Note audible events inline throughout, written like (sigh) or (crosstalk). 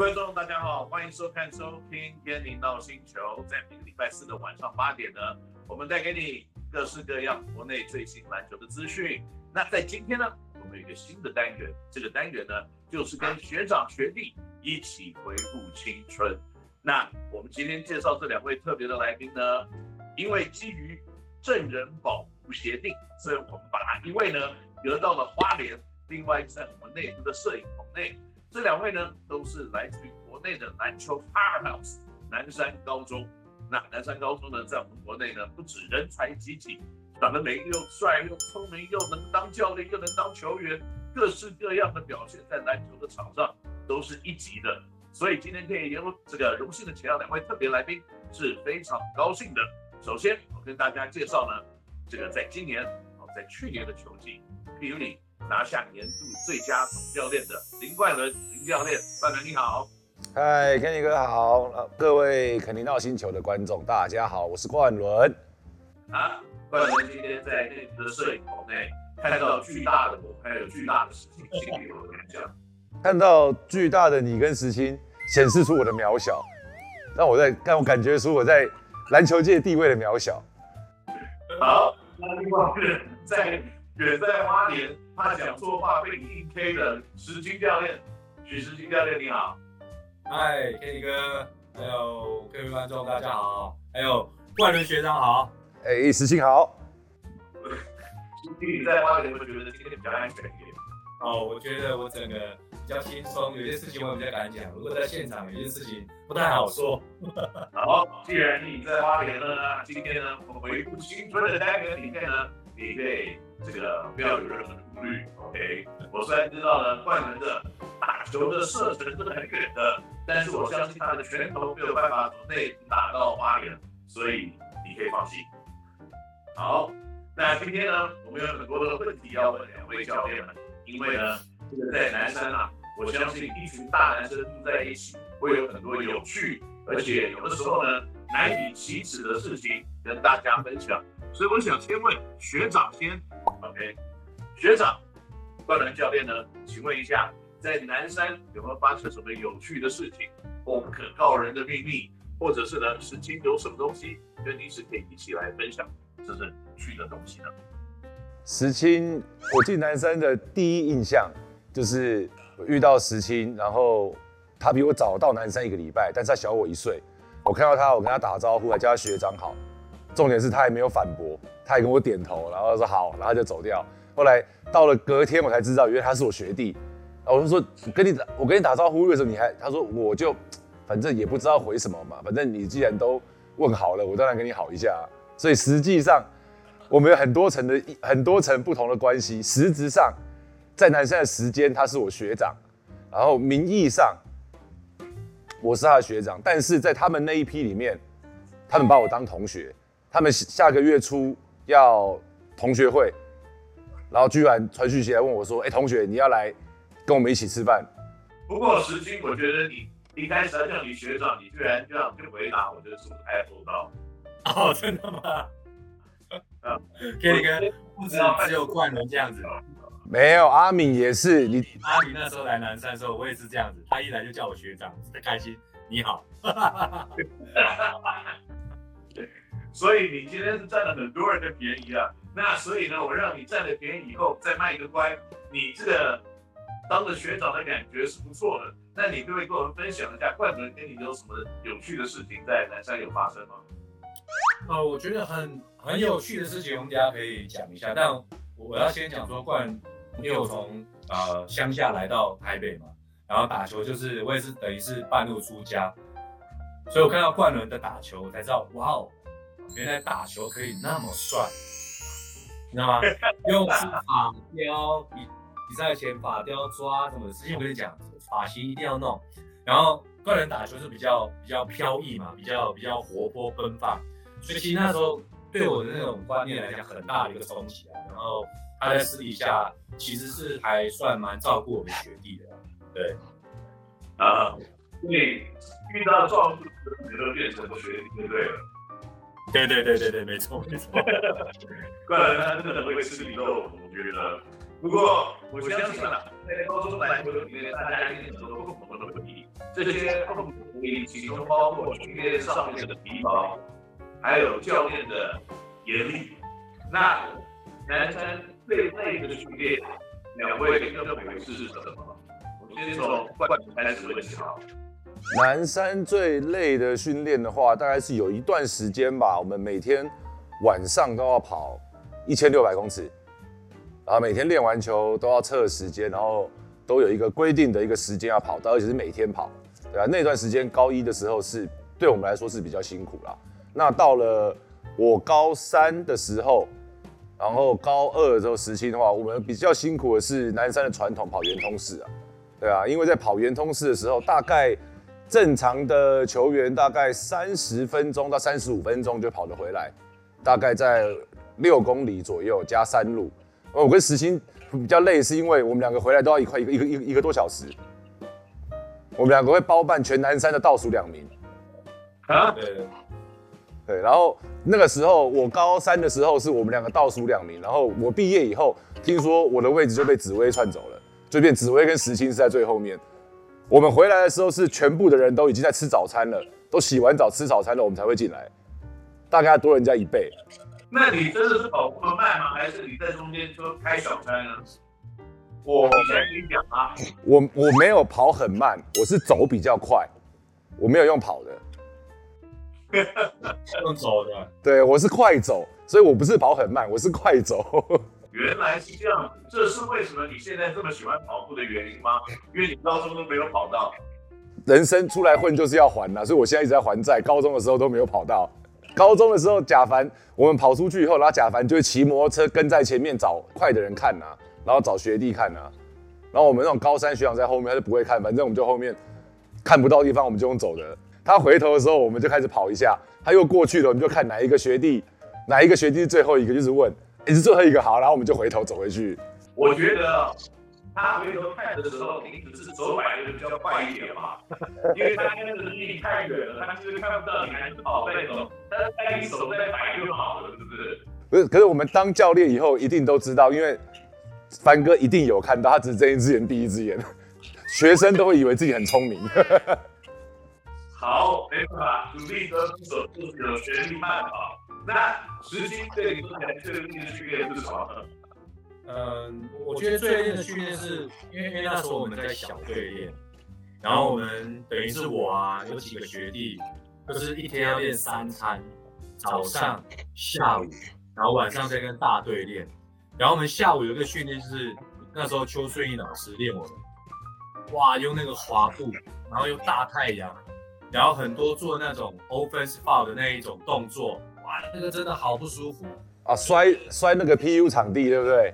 观众，大家好，欢迎收看、收听《天灵闹星球》。在每个礼拜四的晚上八点呢，我们带给你各式各样国内最新篮球的资讯。那在今天呢，我们有一个新的单元，这个单元呢，就是跟学长学弟一起回顾青春。那我们今天介绍这两位特别的来宾呢，因为基于证人保护协定，所以我们把一位呢得到了花莲，另外在我们内部的摄影棚内。这两位呢，都是来自于国内的篮球 powerhouse 南山高中。那南山高中呢，在我们国内呢，不止人才济济，长得美又帅又聪明，又能当教练，又能当球员，各式各样的表现在篮球的场上都是一级的。所以今天可以由这个荣幸的请到两位特别来宾，是非常高兴的。首先，我跟大家介绍呢，这个在今年哦，在去年的球季，比如你拿下年度最佳总教练的林冠伦林教练，冠伦你好，嗨，Kenny 哥好，各位肯尼 NOW 星球的观众大家好，我是冠伦。啊，冠伦今天在内部的摄影棚内看到巨大的我，还有巨大的石青，心里有感想？看到巨大的你跟石青，显示出我的渺小，让我在让我感觉出我在篮球界地位的渺小。好，那另外一个在远在花莲。他讲错话被硬 K 的石金教练，许石金教练你好，嗨，Kenny 哥，还有各位观众大家好，还有冠伦学长好，哎、欸，石青好。(laughs) 你在花莲，我觉得今天比较安全一点。哦，我觉得我整个比较轻松，有些事情我比较敢讲。如果在现场，有些事情不太好说。(laughs) 好，既然你在花莲呢，今天呢，我们回顾青春的单元里面呢，你可以这个不要有任何的顾虑。OK，我虽然知道了冠伦的打球的射程是很远的，但是我相信他的拳头没有办法从内打到花莲，所以你可以放心。好，那今天呢，我们有很多的问题要问两位教练们，因为呢，这个在南山啊，我相信一群大男生住在一起，会有很多有趣，而且有的时候呢，难以启齿的事情跟大家分享，所以我想先问学长先，OK。学长，冠伦教练呢？请问一下，在南山有没有发生什么有趣的事情，或不可告人的秘密，或者是呢，石青有什么东西跟你是可以一起来分享，这是有趣的东西呢？石青，我进南山的第一印象就是我遇到石青，然后他比我早到南山一个礼拜，但是他小我一岁。我看到他，我跟他打招呼，还叫他学长好。重点是他还没有反驳，他还跟我点头，然后说好，然后就走掉。后来到了隔天，我才知道，原来他是我学弟。我就说跟你打，我跟你打招呼为什么你还？他说我就反正也不知道回什么嘛，反正你既然都问好了，我当然跟你好一下。所以实际上我们有很多层的很多层不同的关系。实质上在南山的时间他是我学长，然后名义上我是他的学长，但是在他们那一批里面，他们把我当同学。他们下个月初要同学会。然后居然传讯息来问我说：“哎，同学，你要来跟我们一起吃饭？”不过石青，我觉得你一开始叫你学长，你居然这样去回答，我觉得是不是太厚道？哦，真的吗？啊，Kenny 哥，不知道只有冠伦这样子。没有，阿敏也是。你阿敏那时候来南山的时候，我也是这样子。他一来就叫我学长，特开心。你好。(laughs) 所以你今天是占了很多人的便宜啊。那所以呢，我让你占了便宜以后再卖一个乖，你这个当了学长的感觉是不错的。那你可不可以跟我们分享一下，冠伦跟你有什么有趣的事情在南山有发生吗？呃，我觉得很很有趣的事情，我们大家可以讲一下。但我要先讲说，冠伦因为我从呃乡下来到台北嘛，然后打球就是我也是等于是半路出家，所以我看到冠伦的打球，我才知道哇哦，原来打球可以那么帅。你知道吗？用发雕比比赛前发雕抓什么的事情，我跟你讲，发型一定要弄。然后个人打球是比较比较飘逸嘛，比较比较活泼奔放，所以其实那时候对我的那种观念来讲，很大的一个冲击啊。然后他在私底下其实是还算蛮照顾我们学弟的，对。啊，所以遇到壮士，你都变成学弟，对不对？对对对对对，没错没错。冠伦他真的很会吃里肉，我觉得不过我相信啊，在高中篮球里面，大家一定有很多共同的问题。这些共同的问题其中包括训练上面的疲劳，还有教练的严厉。那男生最累的训练，两位认为是什么？我先从冠军开始问起好。南山最累的训练的话，大概是有一段时间吧。我们每天晚上都要跑一千六百公尺。然后每天练完球都要测时间，然后都有一个规定的一个时间要跑到，而且是每天跑，对啊，那段时间高一的时候是对我们来说是比较辛苦啦。那到了我高三的时候，然后高二的时候时期的话，我们比较辛苦的是南山的传统跑圆通式啊，对啊，因为在跑圆通式的时候，大概正常的球员大概三十分钟到三十五分钟就跑得回来，大概在六公里左右加山路。我跟石鑫比较累，是因为我们两个回来都要一块一个一个一个一个多小时。我们两个会包办全南山的倒数两名。啊？对对。然后那个时候我高三的时候是我们两个倒数两名，然后我毕业以后，听说我的位置就被紫薇串走了，就变紫薇跟石青是在最后面。我们回来的时候是全部的人都已经在吃早餐了，都洗完澡吃早餐了，我们才会进来，大概多人家一倍。那你真的是跑这么慢吗？还是你在中间就开小差呢？我以前跟你讲啊，我我没有跑很慢，我是走比较快，我没有用跑的，(laughs) 用走的。对，我是快走，所以我不是跑很慢，我是快走。原来是这样，这是为什么你现在这么喜欢跑步的原因吗？因为你高中都没有跑到。人生出来混就是要还呐，所以我现在一直在还债。高中的时候都没有跑到。高中的时候，贾凡，我们跑出去以后，然后贾凡就会骑摩托车跟在前面找快的人看呐、啊，然后找学弟看呐、啊，然后我们那种高三学长在后面，他就不会看，反正我们就后面看不到地方，我们就用走的。他回头的时候，我们就开始跑一下，他又过去了，我们就看哪一个学弟，哪一个学弟是最后一个，就是问，你是最后一个好，然后我们就回头走回去。我觉得。他回头看的时候，你只是手摆的比较快一点嘛，(laughs) 因为他跟着离你太远了，他就是看不到你还是跑那种，他带你手在摆就好了，是不是？不是，可是我们当教练以后一定都知道，因为帆哥一定有看到，他只是睁一只眼闭一只眼，(laughs) 学生都会以为自己很聪明。(laughs) 好，没办法，努力得出手就是有全力慢跑。那时清对你说起来最有意义的训练是什么？嗯，我觉得最累的训练是因为因为那时候我们在小队练，然后我们等于是我啊，有几个学弟，就是一天要练三餐，早上、下午，然后晚上再跟大队练。然后我们下午有一个训练，就是那时候邱顺义老师练我们，哇，用那个滑步，然后用大太阳，然后很多做那种 offensive foul 的那一种动作，哇，那个真的好不舒服啊，摔摔那个 PU 场地，对不对？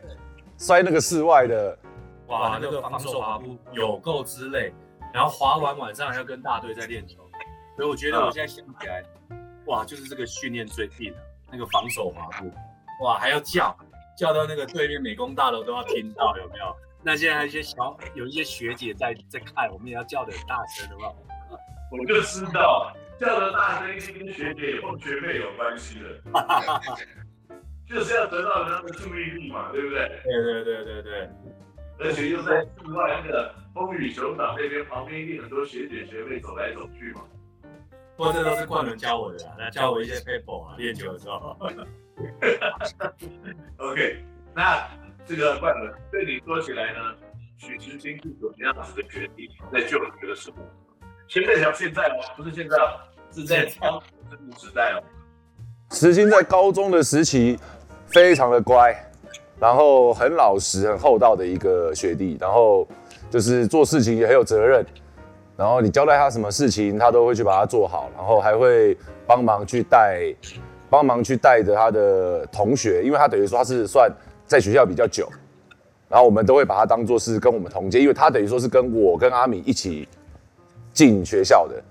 摔那个室外的，哇，那个防守滑步有够之累，然后滑完晚上还要跟大队在练球，所以我觉得我现在想起来，哇，就是这个训练最硬的那个防守滑步，哇，还要叫叫到那个对面美工大楼都要听到，有没有？那现在还有一些小有一些学姐在在看，我们也要叫的很大声，好不好？我就知道叫的大声一定跟学姐或学妹有关系的。(laughs) 就是要得到人家的注意力嘛，对不对？对对对对对，而且又在室外那个风雨球场那边，旁边一定很多学姐学妹走来走去嘛。不过这都是冠伦教我的啊，他教我一些 paper 啊，练球的时候。(laughs) OK，那这个冠伦对你说起来呢，许时清是怎么样子的学弟，在就学的时候，现在讲现在哦，不是现在，是在当这个时代哦。时清在高中的时期。非常的乖，然后很老实、很厚道的一个学弟，然后就是。做事情也很有责任，然后你交代他什么事情，他都会去把它做好，然后还会帮忙去带，帮忙去带着他的同学，因为他等于说他是。算在学校比较久，然后我们都会把他当做是。跟我们同届，因为他等于说是。跟我跟阿米一起进学校的，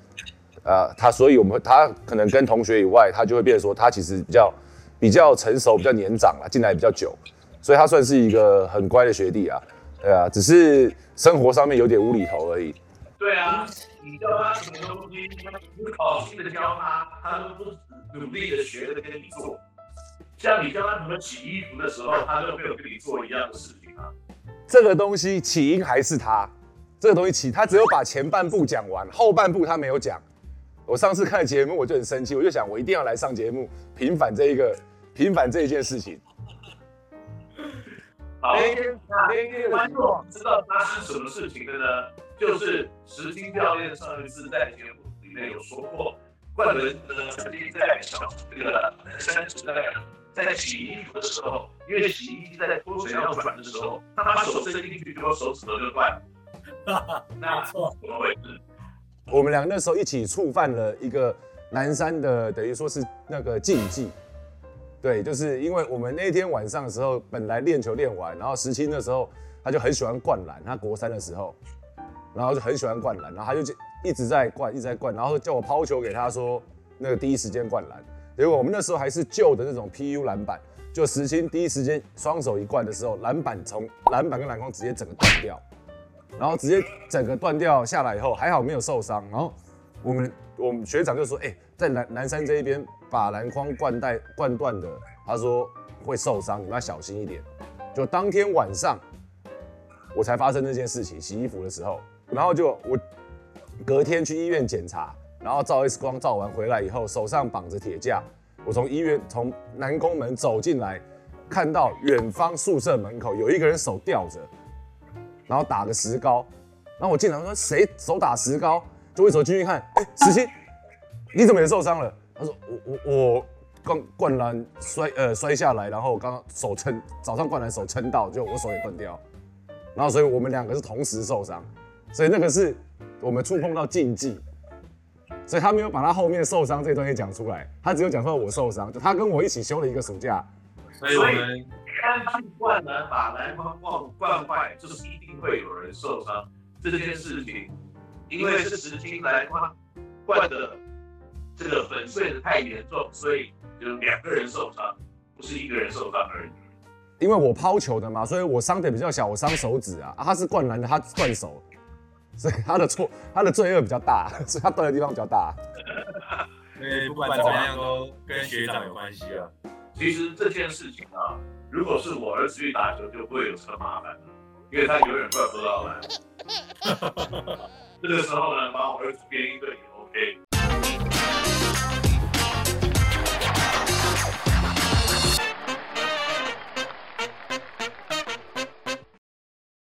呃，他所以我们他可能跟同学以外，他就会变成说他其实比较。比较成熟，比较年长了，进来比较久，所以他算是一个很乖的学弟啊。对啊，只是生活上面有点无厘头而已。对啊，你教他什么东西，你好心的教他，他都不努力的学着跟你做。像你教他怎么洗衣服的时候，他都没有跟你做一样的事情啊。这个东西起因还是他，这个东西起，他只有把前半部讲完，后半部他没有讲。我上次看节目我就很生气，我就想我一定要来上节目平反这一个 (laughs) 平反这一件事情。好，那观众知道发生什么事情的呢？就是石青教练上一次在节目里面有说过，冠伦呢曾经在小这个南山时代在洗衣服的时候，因为洗衣机在脱水要转的时候，他把手伸进去，结果手指头就断了。(laughs) 那错，怎么回事？我们俩那时候一起触犯了一个南山的，等于说是那个禁忌。对，就是因为我们那天晚上的时候，本来练球练完，然后石青的时候他就很喜欢灌篮，他国三的时候，然后就很喜欢灌篮，然后他就一直在灌，一直在灌，然后叫我抛球给他说那个第一时间灌篮。结果我们那时候还是旧的那种 PU 篮板，就石青第一时间双手一灌的时候，篮板从篮板跟篮筐直接整个断掉。然后直接整个断掉下来以后，还好没有受伤。然后我们我们学长就说：“哎、在南南山这一边把篮筐灌带灌断的，他说会受伤，你们要小心一点。”就当天晚上我才发生这件事情，洗衣服的时候，然后就我隔天去医院检查，然后照 X 光照完回来以后，手上绑着铁架，我从医院从南宫门走进来，看到远方宿舍门口有一个人手吊着。然后打个石膏，然后我进来我说谁手打石膏，就一手进去看，哎，石青，你怎么也受伤了？他说我我我刚灌篮摔呃摔下来，然后刚刚手撑早上灌篮手撑到，就我手也断掉，然后所以我们两个是同时受伤，所以那个是我们触碰到禁忌，所以他没有把他后面受伤这段也讲出来，他只有讲说我受伤，就他跟我一起休了一个暑假，所以我们。单去灌篮把篮筐灌灌坏，就是一定会有人受伤。这件事情，因为是实心篮筐灌的这个粉碎的太严重，所以就两个人受伤，不是一个人受伤而已。因为我抛球的嘛，所以我伤的比较小，我伤手指啊，啊。他是灌篮的，他断手，所以他的错，他的罪恶比较大，所以他断的地方比较大。(laughs) 因为不管怎么样都跟学长有关系啊。其实这件事情啊。如果是我儿子去打球，就不会有这个麻烦了，因为他永远怪不到篮。(laughs) 这个时候呢，把我儿子编一个也 OK。